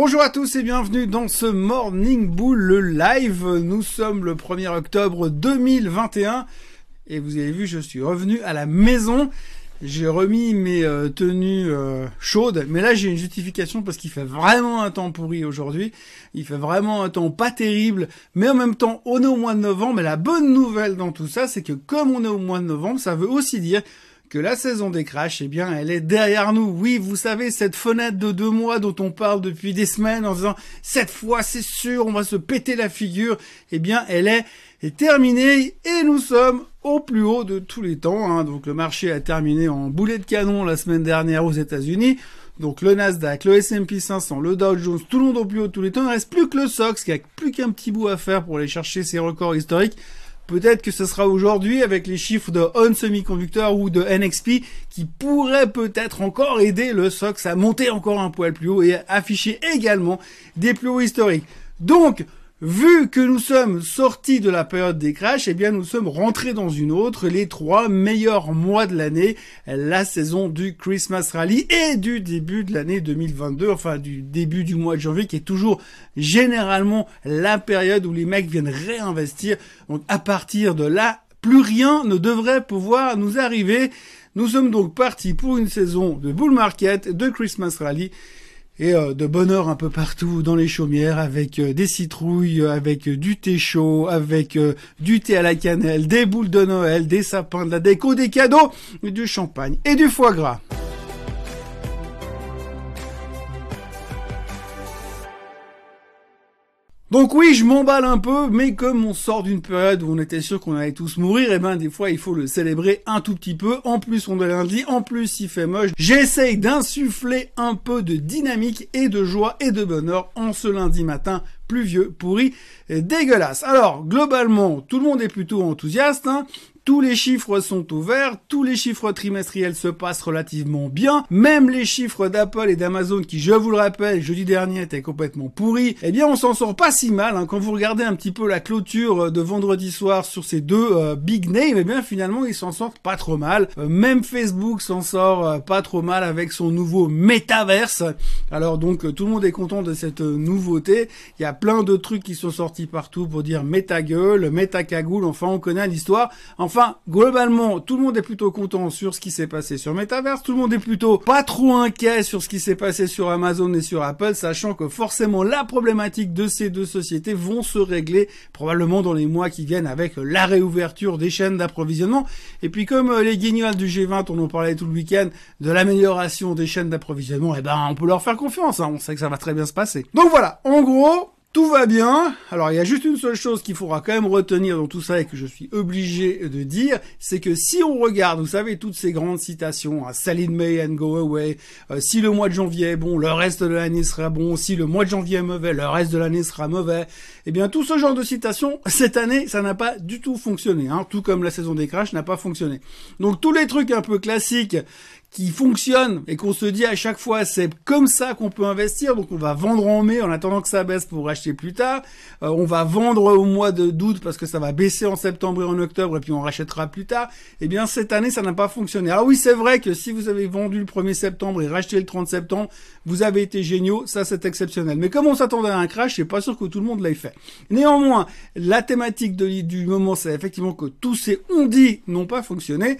Bonjour à tous et bienvenue dans ce Morning Bull le live. Nous sommes le 1er octobre 2021 et vous avez vu, je suis revenu à la maison. J'ai remis mes euh, tenues euh, chaudes, mais là j'ai une justification parce qu'il fait vraiment un temps pourri aujourd'hui. Il fait vraiment un temps pas terrible, mais en même temps on est au mois de novembre. Et la bonne nouvelle dans tout ça, c'est que comme on est au mois de novembre, ça veut aussi dire que la saison des crashs, eh bien, elle est derrière nous. Oui, vous savez, cette fenêtre de deux mois dont on parle depuis des semaines en disant, cette fois, c'est sûr, on va se péter la figure, eh bien, elle est, terminée et nous sommes au plus haut de tous les temps. Hein. Donc, le marché a terminé en boulet de canon la semaine dernière aux États-Unis. Donc le Nasdaq, le S&P 500, le Dow Jones, tout le monde au plus haut de tous les temps. Il ne reste plus que le SOX qui a plus qu'un petit bout à faire pour aller chercher ses records historiques. Peut-être que ce sera aujourd'hui avec les chiffres de On Semiconductor ou de NXP qui pourraient peut-être encore aider le SOX à monter encore un poil plus haut et afficher également des plus hauts historiques. Donc, Vu que nous sommes sortis de la période des crashs, eh bien nous sommes rentrés dans une autre, les trois meilleurs mois de l'année, la saison du Christmas Rally et du début de l'année 2022, enfin du début du mois de janvier qui est toujours généralement la période où les mecs viennent réinvestir. Donc à partir de là, plus rien ne devrait pouvoir nous arriver. Nous sommes donc partis pour une saison de bull market, de Christmas Rally et euh, de bonheur un peu partout dans les chaumières avec euh, des citrouilles, avec euh, du thé chaud, avec du thé à la cannelle, des boules de Noël, des sapins, de la déco, des cadeaux, du champagne et du foie gras. Donc oui, je m'emballe un peu, mais comme on sort d'une période où on était sûr qu'on allait tous mourir, et eh ben des fois il faut le célébrer un tout petit peu. En plus on est lundi, en plus il fait moche. J'essaye d'insuffler un peu de dynamique et de joie et de bonheur en ce lundi matin pluvieux, pourri, dégueulasse. Alors, globalement, tout le monde est plutôt enthousiaste. Hein. Tous les chiffres sont ouverts, tous les chiffres trimestriels se passent relativement bien, même les chiffres d'Apple et d'Amazon qui, je vous le rappelle, jeudi dernier étaient complètement pourris, eh bien on s'en sort pas si mal. Hein. Quand vous regardez un petit peu la clôture de vendredi soir sur ces deux euh, big names, eh bien finalement ils s'en sortent pas trop mal. Euh, même Facebook s'en sort euh, pas trop mal avec son nouveau métaverse. Alors donc tout le monde est content de cette nouveauté. Il y a plein de trucs qui sont sortis partout pour dire méta gueule, méta cagoule, enfin on connaît l'histoire. Enfin Enfin, globalement, tout le monde est plutôt content sur ce qui s'est passé sur Metaverse. Tout le monde est plutôt pas trop inquiet sur ce qui s'est passé sur Amazon et sur Apple, sachant que forcément la problématique de ces deux sociétés vont se régler probablement dans les mois qui viennent avec la réouverture des chaînes d'approvisionnement. Et puis comme euh, les guignols du G20, on en parlait tout le week-end, de l'amélioration des chaînes d'approvisionnement, eh ben on peut leur faire confiance. Hein. On sait que ça va très bien se passer. Donc voilà, en gros, tout va bien. Alors il y a juste une seule chose qu'il faudra quand même retenir dans tout ça et que je suis obligé de dire, c'est que si on regarde, vous savez, toutes ces grandes citations, à Sell in May and Go Away, euh, si le mois de janvier est bon, le reste de l'année sera bon, si le mois de janvier est mauvais, le reste de l'année sera mauvais, eh bien tout ce genre de citations, cette année, ça n'a pas du tout fonctionné, hein, tout comme la saison des crashs n'a pas fonctionné. Donc tous les trucs un peu classiques qui fonctionne et qu'on se dit à chaque fois c'est comme ça qu'on peut investir. Donc on va vendre en mai en attendant que ça baisse pour racheter plus tard. Euh, on va vendre au mois de d'août parce que ça va baisser en septembre et en octobre et puis on rachètera plus tard. Eh bien cette année ça n'a pas fonctionné. Alors oui c'est vrai que si vous avez vendu le 1er septembre et racheté le 30 septembre vous avez été géniaux. Ça c'est exceptionnel. Mais comme on s'attendait à un crash c'est pas sûr que tout le monde l'ait fait. Néanmoins la thématique du moment c'est effectivement que tous ces on dit n'ont pas fonctionné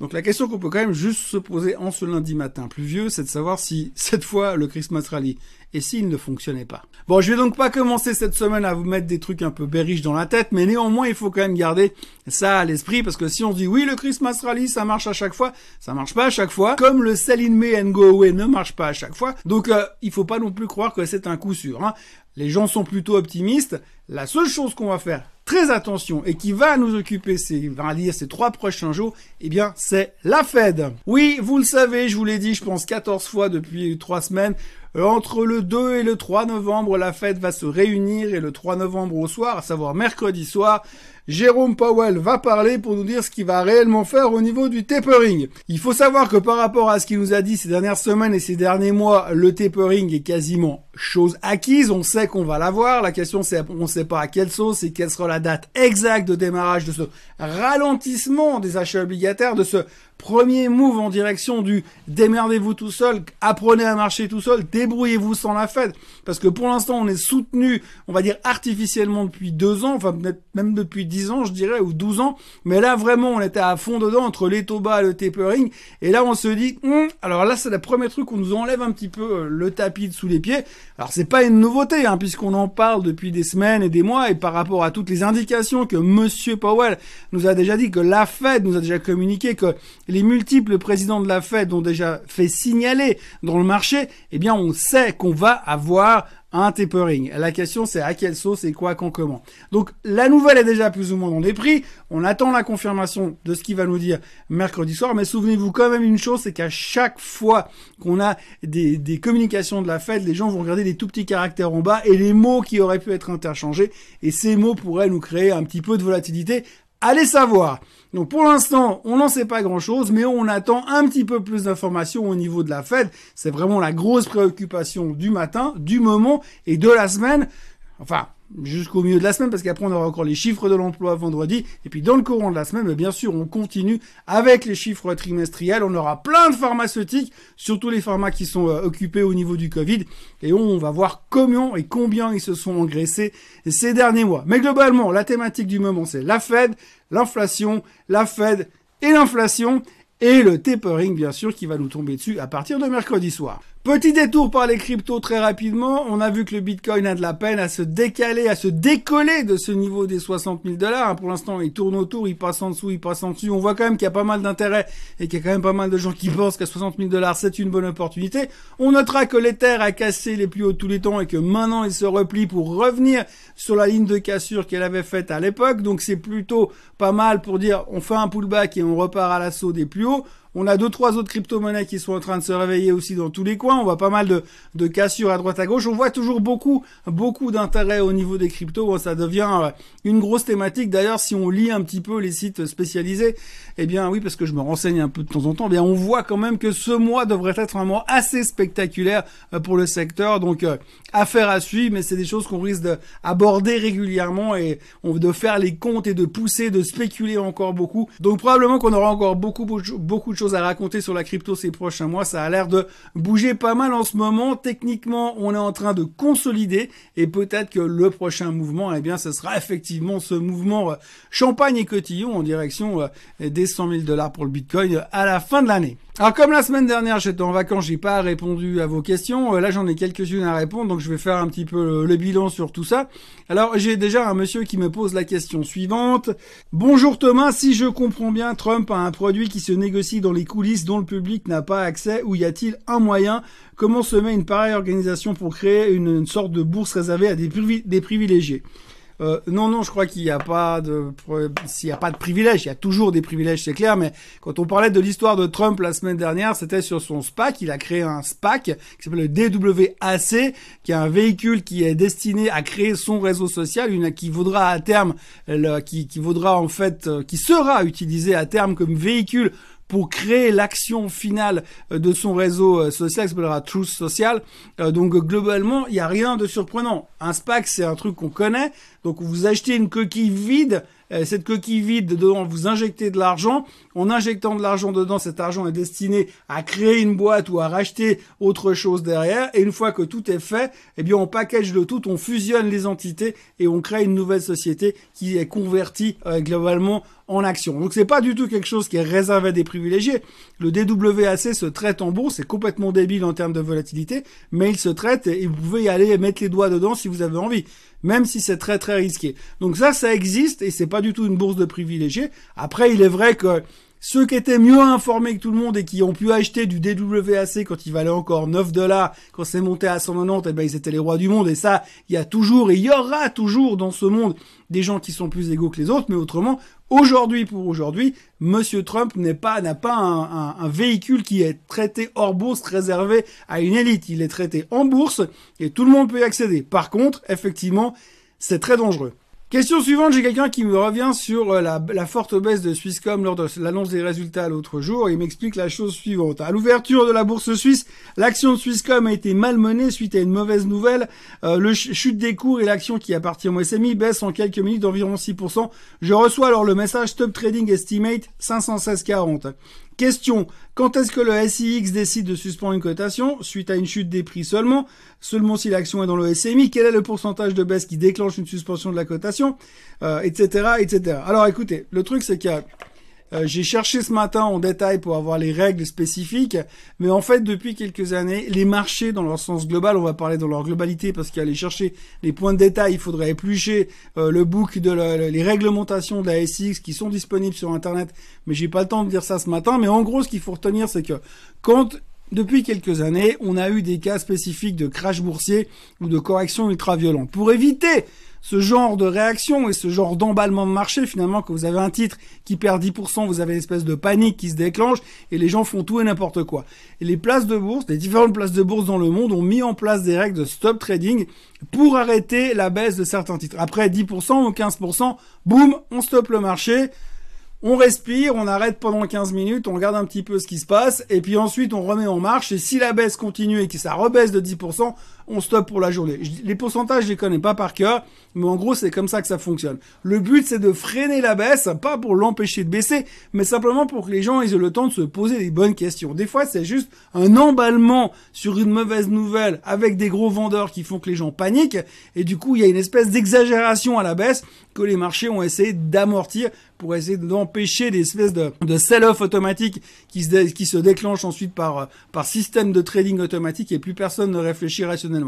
donc la question qu'on peut quand même juste se poser en ce lundi matin pluvieux, c'est de savoir si cette fois le Christmas Rally et s'il ne fonctionnait pas. Bon, je vais donc pas commencer cette semaine à vous mettre des trucs un peu berriches dans la tête, mais néanmoins il faut quand même garder ça à l'esprit parce que si on dit oui le Christmas Rally ça marche à chaque fois, ça marche pas à chaque fois, comme le Sell in May and Go Away ne marche pas à chaque fois. Donc euh, il faut pas non plus croire que c'est un coup sûr. Hein. Les gens sont plutôt optimistes. La seule chose qu'on va faire très attention et qui va nous occuper ces, va dire ces trois prochains jours, eh bien, c'est la Fed. Oui, vous le savez, je vous l'ai dit, je pense 14 fois depuis trois semaines. Euh, entre le 2 et le 3 novembre, la Fed va se réunir et le 3 novembre au soir, à savoir mercredi soir, Jérôme Powell va parler pour nous dire ce qu'il va réellement faire au niveau du tapering. Il faut savoir que par rapport à ce qu'il nous a dit ces dernières semaines et ces derniers mois, le tapering est quasiment chose acquise. On sait qu'on va l'avoir. La question c'est on ne sait pas à quelle sauce et quelle sera la date exacte de démarrage de ce ralentissement des achats obligataires, de ce Premier move en direction du démerdez-vous tout seul, apprenez à marcher tout seul, débrouillez-vous sans la Fed. Parce que pour l'instant, on est soutenu, on va dire artificiellement depuis deux ans, enfin même depuis dix ans, je dirais, ou douze ans. Mais là, vraiment, on était à fond dedans entre les taux et le tapering. Et là, on se dit, hum, alors là, c'est le premier truc où on nous enlève un petit peu euh, le tapis sous les pieds. Alors c'est pas une nouveauté, hein, puisqu'on en parle depuis des semaines et des mois, et par rapport à toutes les indications que Monsieur Powell nous a déjà dit, que la Fed nous a déjà communiqué, que les multiples présidents de la Fed ont déjà fait signaler dans le marché, eh bien on sait qu'on va avoir un tapering. La question c'est à quelle sauce et quoi, quand, comment. Donc la nouvelle est déjà plus ou moins dans les prix. On attend la confirmation de ce qu'il va nous dire mercredi soir. Mais souvenez-vous quand même une chose, c'est qu'à chaque fois qu'on a des, des, communications de la Fed, les gens vont regarder les tout petits caractères en bas et les mots qui auraient pu être interchangés. Et ces mots pourraient nous créer un petit peu de volatilité. Allez savoir. Donc pour l'instant, on n'en sait pas grand-chose, mais on attend un petit peu plus d'informations au niveau de la Fed. C'est vraiment la grosse préoccupation du matin, du moment et de la semaine. Enfin, jusqu'au milieu de la semaine, parce qu'après on aura encore les chiffres de l'emploi vendredi, et puis dans le courant de la semaine, bien sûr, on continue avec les chiffres trimestriels, on aura plein de pharmaceutiques, surtout les pharma qui sont euh, occupés au niveau du Covid, et on, va voir combien et combien ils se sont engraissés ces derniers mois. Mais globalement, la thématique du moment, c'est la Fed, l'inflation, la Fed et l'inflation, et le tapering, bien sûr, qui va nous tomber dessus à partir de mercredi soir. Petit détour par les cryptos très rapidement. On a vu que le Bitcoin a de la peine à se décaler, à se décoller de ce niveau des 60 000 dollars. Pour l'instant, il tourne autour, il passe en dessous, il passe en dessus. On voit quand même qu'il y a pas mal d'intérêt et qu'il y a quand même pas mal de gens qui pensent qu'à 60 000 dollars, c'est une bonne opportunité. On notera que l'Ether a cassé les plus hauts de tous les temps et que maintenant il se replie pour revenir sur la ligne de cassure qu'elle avait faite à l'époque. Donc c'est plutôt pas mal pour dire on fait un pullback et on repart à l'assaut des plus hauts. On a deux, trois autres crypto-monnaies qui sont en train de se réveiller aussi dans tous les coins. On voit pas mal de, de cassures à droite à gauche. On voit toujours beaucoup, beaucoup d'intérêt au niveau des cryptos. Ça devient euh, une grosse thématique. D'ailleurs, si on lit un petit peu les sites spécialisés, eh bien oui, parce que je me renseigne un peu de temps en temps, eh bien on voit quand même que ce mois devrait être un mois assez spectaculaire euh, pour le secteur. Donc, euh, affaire à suivre, mais c'est des choses qu'on risque d'aborder régulièrement et de faire les comptes et de pousser, de spéculer encore beaucoup. Donc probablement qu'on aura encore beaucoup, beaucoup de choses à raconter sur la crypto ces prochains mois. Ça a l'air de bouger pas mal en ce moment. Techniquement, on est en train de consolider et peut-être que le prochain mouvement, eh bien, ce sera effectivement ce mouvement euh, champagne et cotillon en direction euh, des 100 000 dollars pour le Bitcoin à la fin de l'année. Alors comme la semaine dernière j'étais en vacances, j'ai pas répondu à vos questions. Euh, là j'en ai quelques-unes à répondre, donc je vais faire un petit peu le, bilan sur tout ça. Alors j'ai déjà un monsieur qui me pose la question suivante. Bonjour Thomas, si je comprends bien, Trump a un produit qui se négocie dans les coulisses dont le public n'a pas accès, ou y a-t-il un moyen? Comment se met une pareille organisation pour créer une, sorte de bourse réservée à des, des privilégiés? Euh, non, non, je crois qu'il n'y a pas de, s'il n'y a pas de privilèges, il y a toujours des privilèges, c'est clair. Mais quand on parlait de l'histoire de Trump la semaine dernière, c'était sur son SPAC. Il a créé un SPAC qui s'appelle le DWAC, qui est un véhicule qui est destiné à créer son réseau social, une qui vaudra à terme, qui, qui vaudra en fait, euh, qui sera utilisé à terme comme véhicule pour créer l'action finale euh, de son réseau euh, social, qui s'appellera Truth Social. Euh, donc globalement, il n'y a rien de surprenant. Un SPAC, c'est un truc qu'on connaît. Donc vous achetez une coquille vide cette coquille vide, dedans vous injectez de l'argent. En injectant de l'argent dedans, cet argent est destiné à créer une boîte ou à racheter autre chose derrière. Et une fois que tout est fait, eh bien on package le tout, on fusionne les entités et on crée une nouvelle société qui est convertie globalement en action. Donc c'est pas du tout quelque chose qui est réservé à des privilégiés. Le DWAC se traite en bourse, c'est complètement débile en termes de volatilité, mais il se traite et vous pouvez y aller et mettre les doigts dedans si vous avez envie même si c'est très très risqué. Donc ça, ça existe et c'est pas du tout une bourse de privilégiés. Après, il est vrai que ceux qui étaient mieux informés que tout le monde et qui ont pu acheter du DWAC quand il valait encore 9 dollars, quand c'est monté à 190, eh ben ils étaient les rois du monde. Et ça, il y a toujours et il y aura toujours dans ce monde des gens qui sont plus égaux que les autres. Mais autrement, aujourd'hui pour aujourd'hui, Monsieur Trump n'est pas n'a pas un, véhicule qui est traité hors bourse réservé à une élite. Il est traité en bourse et tout le monde peut y accéder. Par contre, effectivement, c'est très dangereux. Question suivante, j'ai quelqu'un qui me revient sur euh, la, forte baisse de Swisscom lors de l'annonce des résultats l'autre jour. Il m'explique la chose suivante. À l'ouverture de la bourse suisse, l'action de Swisscom a été malmenée suite à une mauvaise nouvelle. Euh, le chute des cours et l'action qui appartient au SMI baisse en quelques minutes d'environ 6%. Je reçois alors le message Stop Trading Estimate 516,40. Question, quand est-ce que le SIX décide de suspendre une cotation Suite à une chute des prix seulement? Seulement si l'action est dans le SMI Quel est le pourcentage de baisse qui déclenche une suspension de la cotation? Etc. Euh, etc. Alors écoutez, le truc c'est qu'il y a euh, j'ai cherché ce matin en détail pour avoir les règles spécifiques, mais en fait, depuis quelques années, les marchés dans leur sens global, on va parler dans leur globalité parce qu'aller chercher les points de détail, il faudrait éplucher euh, le book de les réglementations de la SX qui sont disponibles sur Internet, mais j'ai pas le temps de dire ça ce matin. Mais en gros, ce qu'il faut retenir, c'est que quand depuis quelques années, on a eu des cas spécifiques de crash boursier ou de correction ultra violente. Pour éviter ce genre de réaction et ce genre d'emballement de marché, finalement, que vous avez un titre qui perd 10%, vous avez une espèce de panique qui se déclenche et les gens font tout et n'importe quoi. Les places de bourse, les différentes places de bourse dans le monde ont mis en place des règles de stop trading pour arrêter la baisse de certains titres. Après 10% ou 15%, boum, on stoppe le marché on respire, on arrête pendant 15 minutes, on regarde un petit peu ce qui se passe, et puis ensuite on remet en marche, et si la baisse continue et que ça rebaisse de 10%, on stoppe pour la journée. Les pourcentages, je les connais pas par cœur, mais en gros, c'est comme ça que ça fonctionne. Le but, c'est de freiner la baisse, pas pour l'empêcher de baisser, mais simplement pour que les gens aient le temps de se poser les bonnes questions. Des fois, c'est juste un emballement sur une mauvaise nouvelle avec des gros vendeurs qui font que les gens paniquent, et du coup, il y a une espèce d'exagération à la baisse que les marchés ont essayé d'amortir pour essayer d'empêcher des espèces de, de sell-off automatique qui se, qui se déclenchent ensuite par, par système de trading automatique et plus personne ne réfléchit rationnellement.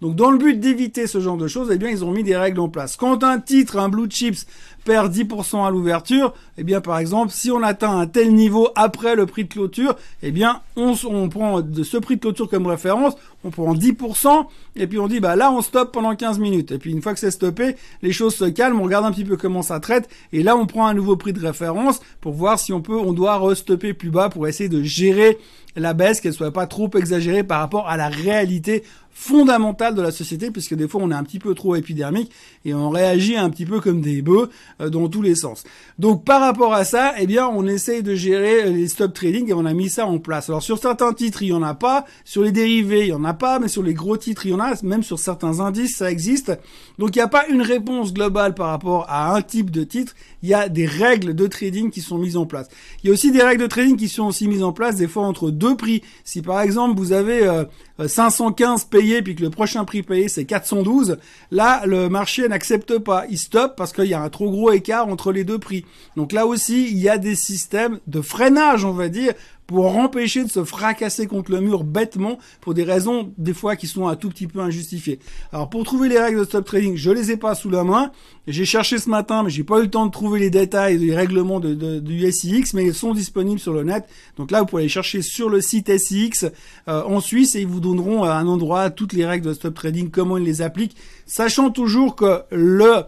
Donc dans le but d'éviter ce genre de choses, eh bien ils ont mis des règles en place. Quand un titre, un blue chips perd 10% à l'ouverture, eh bien par exemple, si on atteint un tel niveau après le prix de clôture, eh bien on, on prend de ce prix de clôture comme référence, on prend 10% et puis on dit bah là on stoppe pendant 15 minutes. Et puis une fois que c'est stoppé, les choses se calment, on regarde un petit peu comment ça traite et là on prend un nouveau prix de référence pour voir si on peut on doit restopper plus bas pour essayer de gérer la baisse, qu'elle soit pas trop exagérée par rapport à la réalité fondamentale de la société, puisque des fois on est un petit peu trop épidermique et on réagit un petit peu comme des bœufs dans tous les sens. Donc par rapport à ça, eh bien on essaye de gérer les stop trading et on a mis ça en place. Alors sur certains titres il y en a pas, sur les dérivés il y en a pas, mais sur les gros titres il y en a, même sur certains indices ça existe. Donc il n'y a pas une réponse globale par rapport à un type de titre, il y a des règles de trading qui sont mises en place. Il y a aussi des règles de trading qui sont aussi mises en place des fois entre deux prix. Si par exemple vous avez 515 euh, payés puis que le prochain prix payé c'est 412, là le marché n'accepte pas, il stoppe parce qu'il y a un trop gros écart entre les deux prix. Donc là aussi, il y a des systèmes de freinage, on va dire, pour empêcher de se fracasser contre le mur bêtement pour des raisons des fois qui sont un tout petit peu injustifiées. Alors pour trouver les règles de stop trading, je les ai pas sous la main. J'ai cherché ce matin, mais j'ai pas eu le temps de trouver les détails des règlements du SIX, mais ils sont disponibles sur le net. Donc là, vous pouvez les chercher sur le site SIX euh, en Suisse et ils vous donneront à un endroit toutes les règles de stop trading, comment ils les appliquent, sachant toujours que le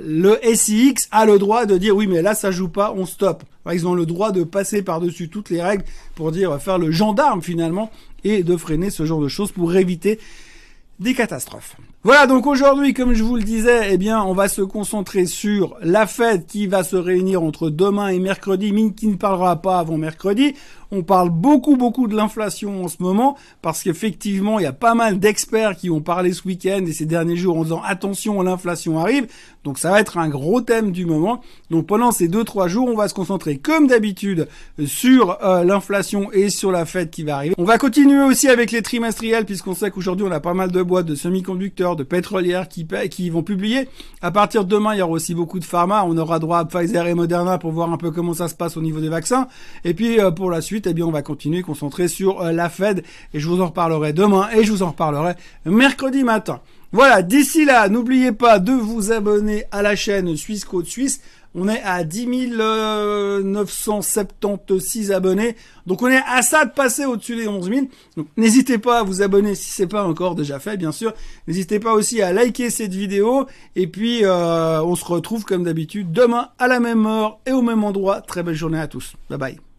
le SIX a le droit de dire oui mais là ça joue pas, on stoppe. Ils ont le droit de passer par-dessus toutes les règles pour dire faire le gendarme finalement et de freiner ce genre de choses pour éviter des catastrophes. Voilà, donc aujourd'hui, comme je vous le disais, eh bien, on va se concentrer sur la fête qui va se réunir entre demain et mercredi, mais qui ne parlera pas avant mercredi. On parle beaucoup, beaucoup de l'inflation en ce moment, parce qu'effectivement, il y a pas mal d'experts qui ont parlé ce week-end et ces derniers jours en disant attention, l'inflation arrive. Donc ça va être un gros thème du moment. Donc pendant ces deux, trois jours, on va se concentrer comme d'habitude sur euh, l'inflation et sur la fête qui va arriver. On va continuer aussi avec les trimestriels, puisqu'on sait qu'aujourd'hui, on a pas mal de boîtes de semi-conducteurs, de pétrolières qui, qui vont publier. À partir de demain, il y aura aussi beaucoup de pharma. On aura droit à Pfizer et Moderna pour voir un peu comment ça se passe au niveau des vaccins. Et puis euh, pour la suite, eh bien, on va continuer concentrer sur euh, la Fed et je vous en reparlerai demain et je vous en reparlerai mercredi matin. Voilà, d'ici là, n'oubliez pas de vous abonner à la chaîne Suisse Côte Suisse. On est à 10 976 abonnés. Donc on est à ça de passer au-dessus des 11 000. Donc n'hésitez pas à vous abonner si c'est pas encore déjà fait, bien sûr. N'hésitez pas aussi à liker cette vidéo. Et puis euh, on se retrouve comme d'habitude demain à la même heure et au même endroit. Très belle journée à tous. Bye bye.